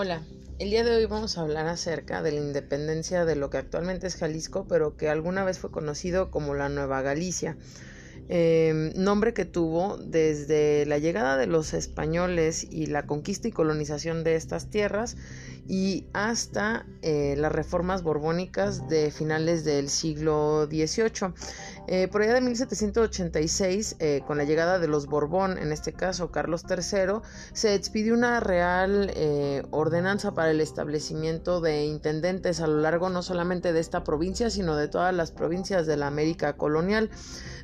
Hola, el día de hoy vamos a hablar acerca de la independencia de lo que actualmente es Jalisco, pero que alguna vez fue conocido como la Nueva Galicia. Em, nombre que tuvo desde la llegada de los españoles y la conquista y colonización de estas tierras y hasta eh, las reformas borbónicas de finales del siglo XVIII. Eh, por allá de 1786, eh, con la llegada de los Borbón, en este caso Carlos III, se expidió una real ordenanza para el establecimiento de intendentes a lo largo no solamente de esta provincia, sino de todas las provincias de la América colonial.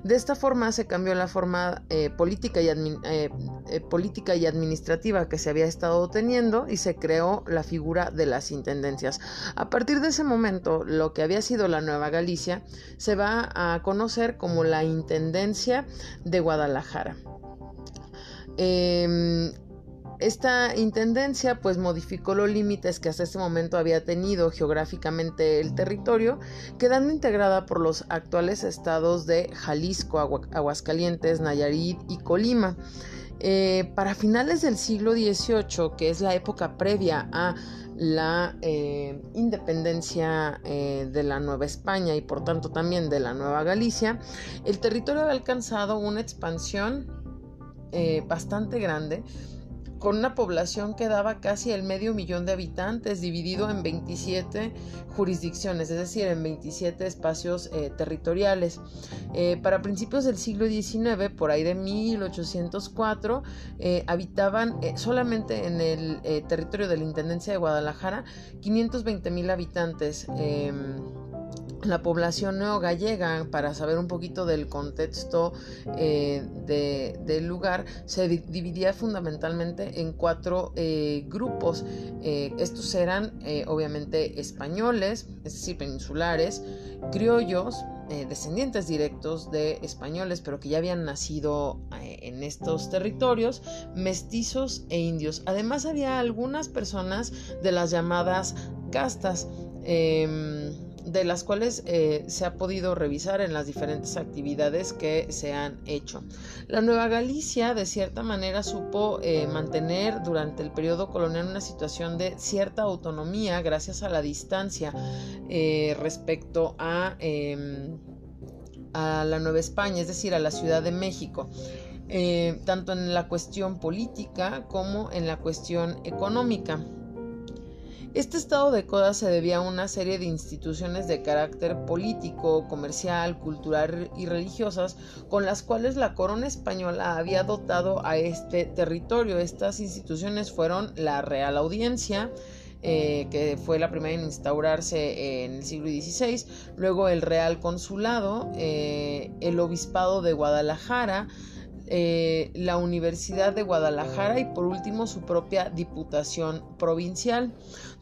De esta forma se cambió la forma eh, política, y eh, eh, política y administrativa que se había estado teniendo y se creó la figura de las intendencias. A partir de ese momento, lo que había sido la Nueva Galicia se va a conocer como la Intendencia de Guadalajara. Em, esta intendencia pues modificó los límites que hasta ese momento había tenido geográficamente el territorio, quedando integrada por los actuales estados de Jalisco, Aguascalientes, Nayarit y Colima. Eh, para finales del siglo XVIII, que es la época previa a la eh, independencia eh, de la Nueva España y por tanto también de la Nueva Galicia, el territorio había alcanzado una expansión bastante grande con una población que daba casi el medio millón de habitantes, dividido en 27 jurisdicciones, es decir, en 27 espacios eh, territoriales. Eh, para principios del siglo XIX, por ahí de 1804, eh, habitaban solamente en el territorio de la Intendencia de Guadalajara 520 mil habitantes em, la población neogallega, para saber un poquito del contexto eh, del lugar, se dividía fundamentalmente en cuatro eh, grupos. Eh, estos eran obviamente españoles, es decir, peninsulares, criollos, descendientes directos de españoles, pero que ya habían nacido en estos territorios, mestizos e indios. Además había algunas personas de las llamadas castas. Em, de las cuales eh, se ha podido revisar en las diferentes actividades que se han hecho. La Nueva Galicia de cierta manera supo eh, mantener durante el periodo colonial una situación de cierta autonomía gracias a la distancia eh, respecto a, em, a la Nueva España, es decir, a la Ciudad de México. tanto en la cuestión política como en la cuestión económica. Este estado de cosas se debía a una serie de instituciones de carácter político, comercial, cultural y religiosas con las cuales la corona española había dotado a este territorio. Estas instituciones fueron la Real Audiencia, eh, que fue la primera en instaurarse en el siglo XVI, luego el Real Consulado, eh, el Obispado de Guadalajara, eh, la Universidad de Guadalajara y por último su propia Diputación Provincial.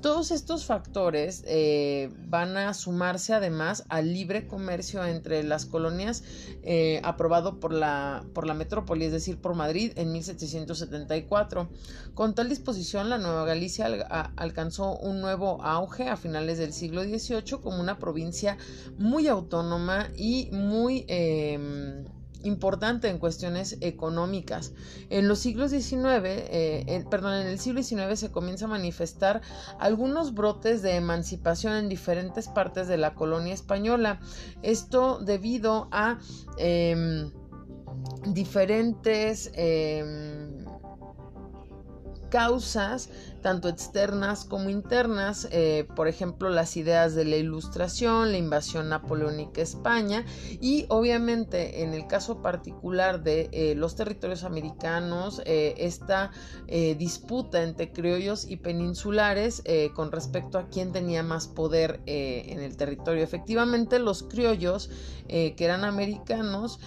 Todos estos factores eh, van a sumarse además al libre comercio entre las colonias eh, aprobado por la, por la metrópoli, es decir, por Madrid en 1774. Con tal disposición, la Nueva Galicia alcanzó un nuevo auge a finales del siglo XVIII como una provincia muy autónoma y muy em, importante en cuestiones económicas. En los siglos XIX, eh, perdón, en el siglo XIX se comienza a manifestar algunos brotes de emancipación en diferentes partes de la colonia española. Esto debido a em, diferentes em, causas tanto externas como internas, eh, por ejemplo las ideas de la ilustración, la invasión napoleónica a España y obviamente en el caso particular de eh, los territorios americanos, eh, esta disputa entre criollos y peninsulares con respecto a quién tenía más poder en el territorio. Efectivamente los criollos que eran americanos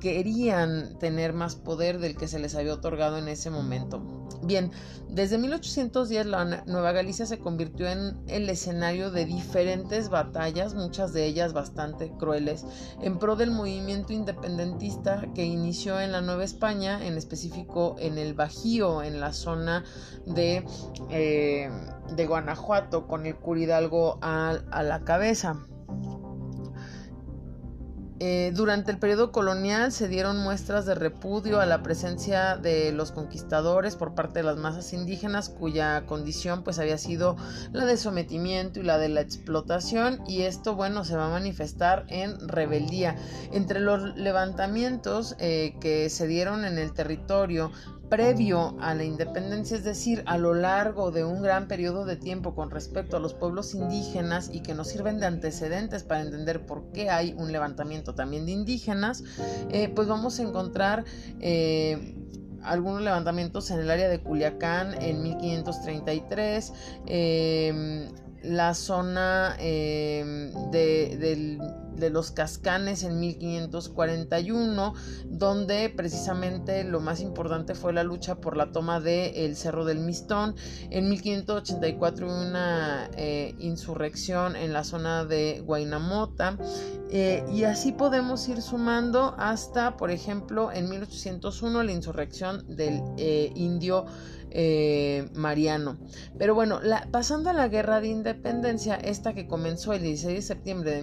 querían tener más poder del que se les había otorgado en ese momento. Bien, desde 1810 la Nueva Galicia se convirtió en el escenario de diferentes batallas, muchas de ellas bastante crueles, en pro del movimiento independentista que inició en la Nueva España, en específico en el Bajío, en la zona de, eh, de Guanajuato, con el Curidalgo a, a la cabeza. Eh, durante el periodo colonial se dieron muestras de repudio a la presencia de los conquistadores por parte de las masas indígenas cuya condición pues había sido la de sometimiento y la de la explotación y esto bueno se va a manifestar en rebeldía. Entre los levantamientos eh, que se dieron en el territorio previo a la independencia, es decir, a lo largo de un gran periodo de tiempo con respecto a los pueblos indígenas y que nos sirven de antecedentes para entender por qué hay un levantamiento también de indígenas, eh, pues vamos a encontrar... Eh, algunos levantamientos en el área de Culiacán en 1533, eh, la zona de, del de los Cascanes en 1541, donde precisamente lo más importante fue la lucha por la toma del Cerro del Mistón. En 1584 una eh, insurrección en la zona de Guainamota. Eh, y así podemos ir sumando hasta, por ejemplo, en 1801 la insurrección del eh, indio Mariano. Pero bueno, pasando a la guerra de independencia, esta que comenzó el 16 de septiembre de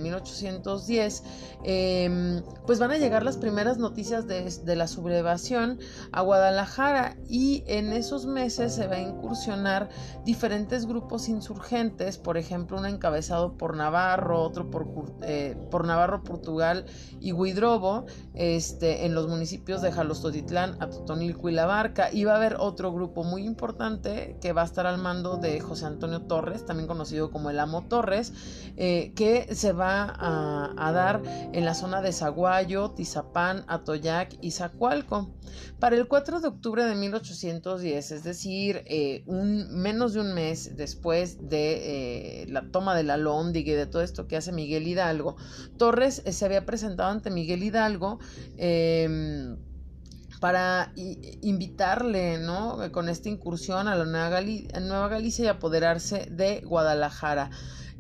1810, em, pues van a llegar las primeras noticias de, la sublevación a Guadalajara y en esos meses se va a incursionar diferentes grupos insurgentes, por ejemplo, uno encabezado por Navarro, otro por, eh, por Navarro, Portugal y Huidrobo, este, en los municipios de Jalostotitlán, Atotonilco y La Barca, y va a haber otro grupo muy importante que va a estar al mando de José Antonio Torres, también conocido como el Amo Torres, eh, que se va a, dar en la zona de Zaguayo, Tizapán, Atoyac y Zacualco. Para el 4 de octubre de 1810, es decir, eh, un, menos de un mes después de eh, la toma de la Lóndiga y de todo esto que hace Miguel Hidalgo, Torres se había presentado ante Miguel Hidalgo em, para invitarle, ¿no? Con esta incursión a la Nueva, Nueva Galicia y apoderarse de Guadalajara.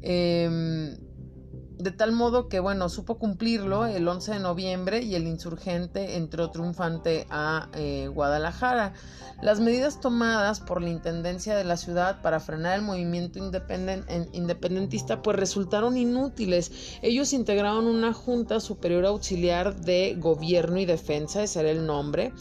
Em, de tal modo que, bueno, supo cumplirlo el 11 de noviembre y el insurgente entró triunfante a eh, Guadalajara. Las medidas tomadas por la Intendencia de la ciudad para frenar el movimiento independentista pues resultaron inútiles. Ellos integraron una Junta Superior Auxiliar de Gobierno y Defensa, ese era el nombre,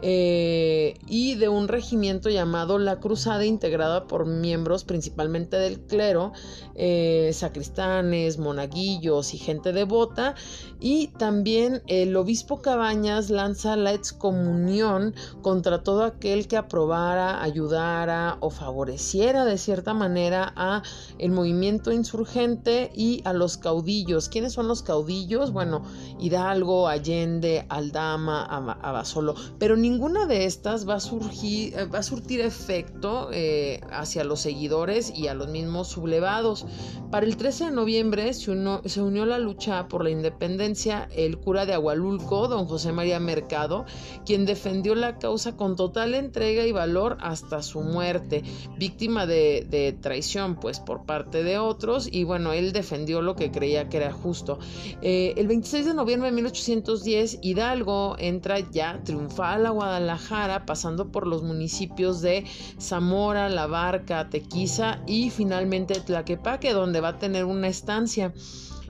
eh, y de un regimiento llamado La Cruzada, integrada por miembros principalmente del clero, eh, sacristanes, monaguillos y gente devota, y también el obispo Cabañas lanza la excomunión contra todo aquel que aprobara, ayudara o favoreciera de cierta manera a el movimiento insurgente y a los caudillos. ¿Quiénes son los caudillos? Bueno, Hidalgo, Allende, Aldama, Abasolo, pero ninguna de estas va a surgir, eh, va a surtir efecto eh, hacia los seguidores y a los mismos sublevados. Para el 13 de noviembre se, se unió la lucha por la independencia el cura de Agualulco, don José María Mercado, quien defendió la causa con total entrega y valor hasta su muerte, víctima de, traición pues por parte de otros y bueno, él defendió lo que creía que era justo. Eh, el 26 de noviembre de 1810, Hidalgo entra ya triunfal a Guadalajara, pasando por los municipios de Zamora, La Barca, Tequiza y finalmente Tlaquepaque, donde va a tener una estancia.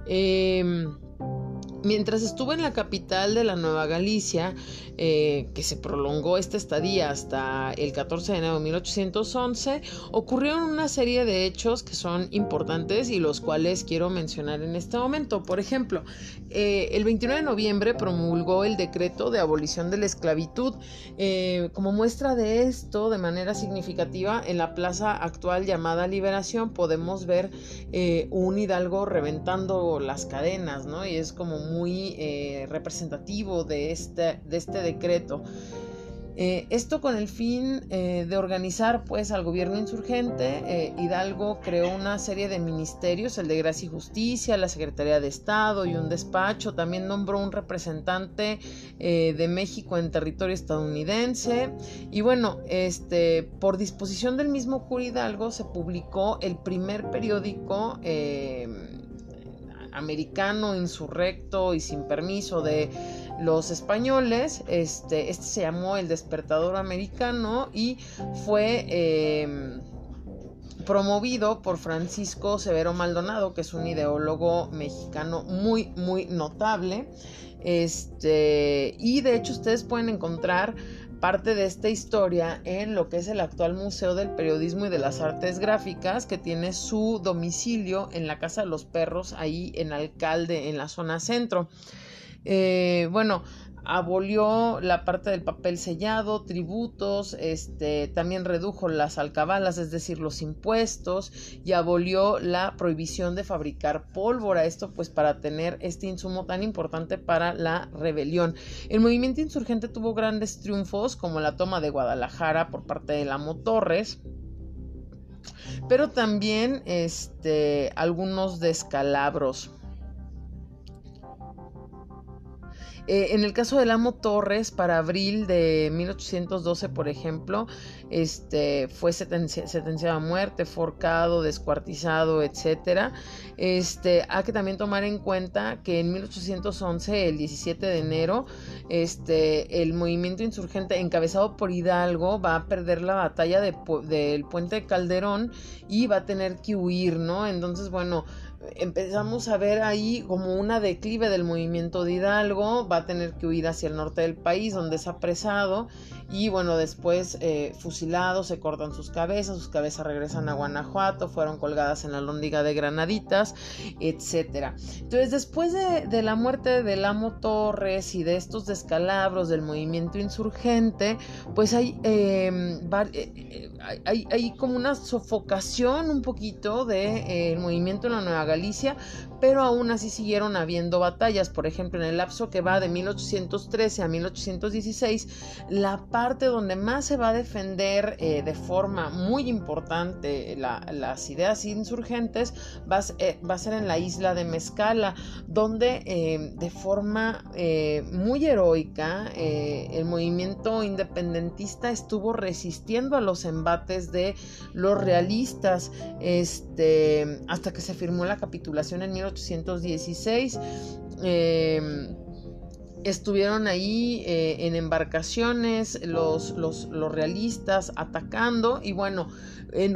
Eh, Mientras estuvo en la capital de la Nueva Galicia, eh, que se prolongó esta estadía hasta el 14 de enero de 1811, ocurrieron una serie de hechos que son importantes y los cuales quiero mencionar en este momento. Por ejemplo, eh, el 29 de noviembre promulgó el decreto de abolición de la esclavitud. Eh, como muestra de esto, de manera significativa, en la plaza actual llamada Liberación podemos ver un hidalgo reventando las cadenas, ¿no? Y es como muy representativo de este, de este decreto. Eh, esto con el fin eh, de organizar pues al gobierno insurgente, eh, Hidalgo creó una serie de ministerios, el de Gracia y Justicia, la Secretaría de Estado y un despacho, también nombró un representante de México en territorio estadounidense y bueno, este, por disposición del mismo cura Hidalgo se publicó el primer periódico americano, insurrecto y sin permiso de los españoles. Este, este se llamó El Despertador Americano y fue... Em, promovido por Francisco Severo Maldonado, que es un ideólogo mexicano muy, muy notable. Este, y de hecho ustedes pueden encontrar parte de esta historia en lo que es el actual Museo del Periodismo y de las Artes Gráficas, que tiene su domicilio en la Casa de los Perros, ahí en Alcalde, en la zona centro. Eh, bueno, abolió la parte del papel sellado, tributos, este, también redujo las alcabalas, es decir, los impuestos, y abolió la prohibición de fabricar pólvora, esto pues para tener este insumo tan importante para la rebelión. El movimiento insurgente tuvo grandes triunfos, como la toma de Guadalajara por parte de la Torres, pero también este, algunos descalabros. Eh, en el caso del Amo Torres, para abril de 1812, por ejemplo, este, fue sentenciado a muerte, forcado, descuartizado, etc. Este, hay que también tomar en cuenta que en 1811, el 17 de enero, este, el movimiento insurgente encabezado por Hidalgo va a perder la batalla del puente de Calderón y va a tener que huir, ¿no? Entonces, bueno, empezamos a ver ahí como una declive del movimiento de Hidalgo, va a tener que huir hacia el norte del país donde es apresado y bueno, después eh, fusilados, se cortan sus cabezas, sus cabezas regresan a Guanajuato, fueron colgadas en la lóndiga de Granaditas, etcétera. Entonces, después de, la muerte del amo Torres y de estos descalabros del movimiento insurgente, pues hay, em, eh, hay, hay, como una sofocación un poquito del de, eh, movimiento en la Nueva Galicia, Alicia, pero aún así siguieron habiendo batallas. Por ejemplo, en el lapso que va de 1813 a 1816, la parte donde más se va a defender eh, de forma muy importante las ideas insurgentes va, eh, va, a ser en la isla de Mezcala, donde eh, de forma muy heroica el movimiento independentista estuvo resistiendo a los embates de los realistas este, hasta que se firmó la capitulación en 1816. Eh, estuvieron ahí eh, en embarcaciones los, los, los, realistas atacando y bueno,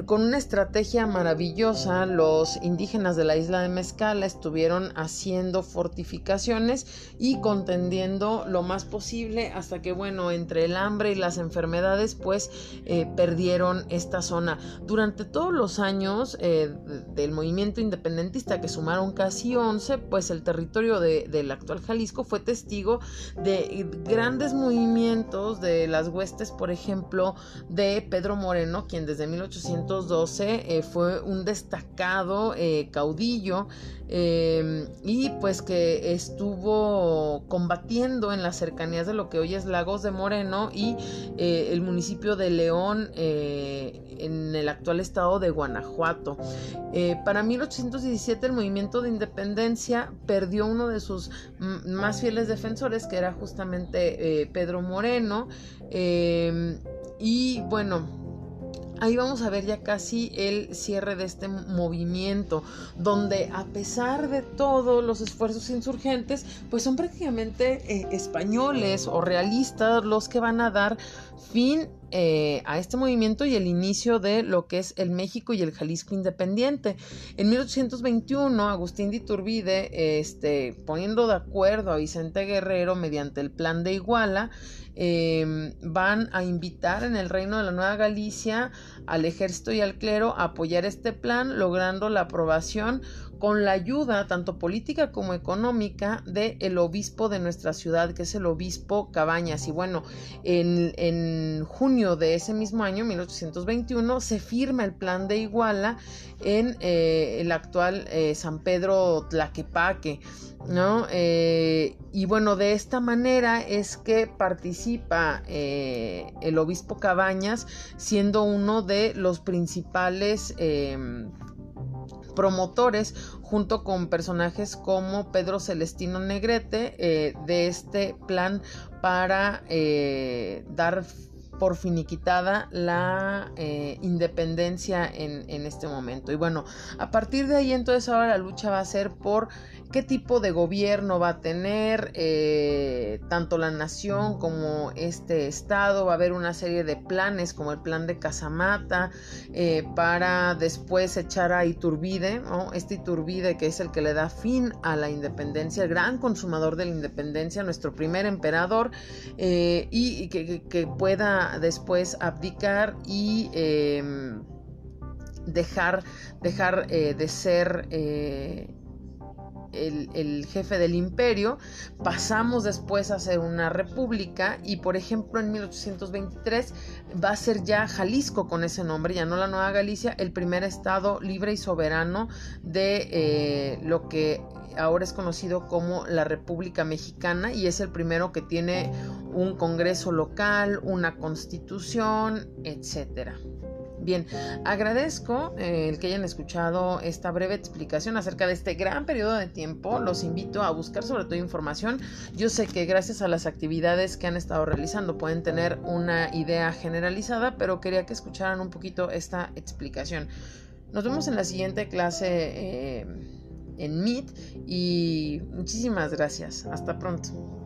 con una estrategia maravillosa, los indígenas de la isla de Mezcala estuvieron haciendo fortificaciones y contendiendo lo más posible hasta que, bueno, entre el hambre y las enfermedades, pues eh, perdieron esta zona. Durante todos los años eh, del movimiento independentista, que sumaron casi 11, pues el territorio del actual Jalisco fue testigo de grandes movimientos de las huestes, por ejemplo, de Pedro Moreno, quien desde 1800 eh, fue un destacado eh, caudillo em, y pues que estuvo combatiendo en las cercanías de lo que hoy es Lagos de Moreno y eh, el municipio de León en el actual estado de Guanajuato. para 1817 el movimiento de independencia perdió uno de sus más fieles defensores que era justamente Pedro Moreno em, y bueno, ahí vamos a ver ya casi el cierre de este movimiento, donde a pesar de todos los esfuerzos insurgentes, pues son prácticamente eh, españoles o realistas los que van a dar fin eh, a este movimiento y el inicio de lo que es el México y el Jalisco independiente. En 1821, Agustín de Iturbide, este, poniendo de acuerdo a Vicente Guerrero mediante el Plan de Iguala, Em, van a invitar en el reino de la Nueva Galicia al ejército y al clero a apoyar este plan, logrando la aprobación con la ayuda tanto política como económica del el obispo de nuestra ciudad, que es el obispo Cabañas. Y bueno, en, junio de ese mismo año, 1821, se firma el plan de Iguala en eh, el actual eh, San Pedro Tlaquepaque. ¿no? Eh, y bueno, de esta manera es que participa eh, el obispo Cabañas, siendo uno de los principales promotores junto con personajes como Pedro Celestino Negrete eh, de este plan para dar por finiquitada la eh, independencia en, este momento. Y bueno, a partir de ahí entonces ahora la lucha va a ser por qué tipo de gobierno va a tener eh, tanto la nación como este estado. Va a haber una serie de planes como el plan de Casamata eh, para después echar a Iturbide, este Iturbide que es el que le da fin a la independencia, el gran consumador de la independencia, nuestro primer emperador, y que, pueda después abdicar y em, dejar, dejar de ser el, jefe del imperio, pasamos después a ser una república y por ejemplo en 1823 va a ser ya Jalisco con ese nombre, ya no la Nueva Galicia, el primer estado libre y soberano de eh, lo que ahora es conocido como la República Mexicana y es el primero que tiene un congreso local, una constitución, etcétera. Bien, agradezco eh, el que hayan escuchado esta breve explicación acerca de este gran periodo de tiempo. Los invito a buscar sobre todo información. Yo sé que gracias a las actividades que han estado realizando pueden tener una idea generalizada, pero quería que escucharan un poquito esta explicación. Nos vemos en la siguiente clase eh, en Meet y muchísimas gracias. Hasta pronto.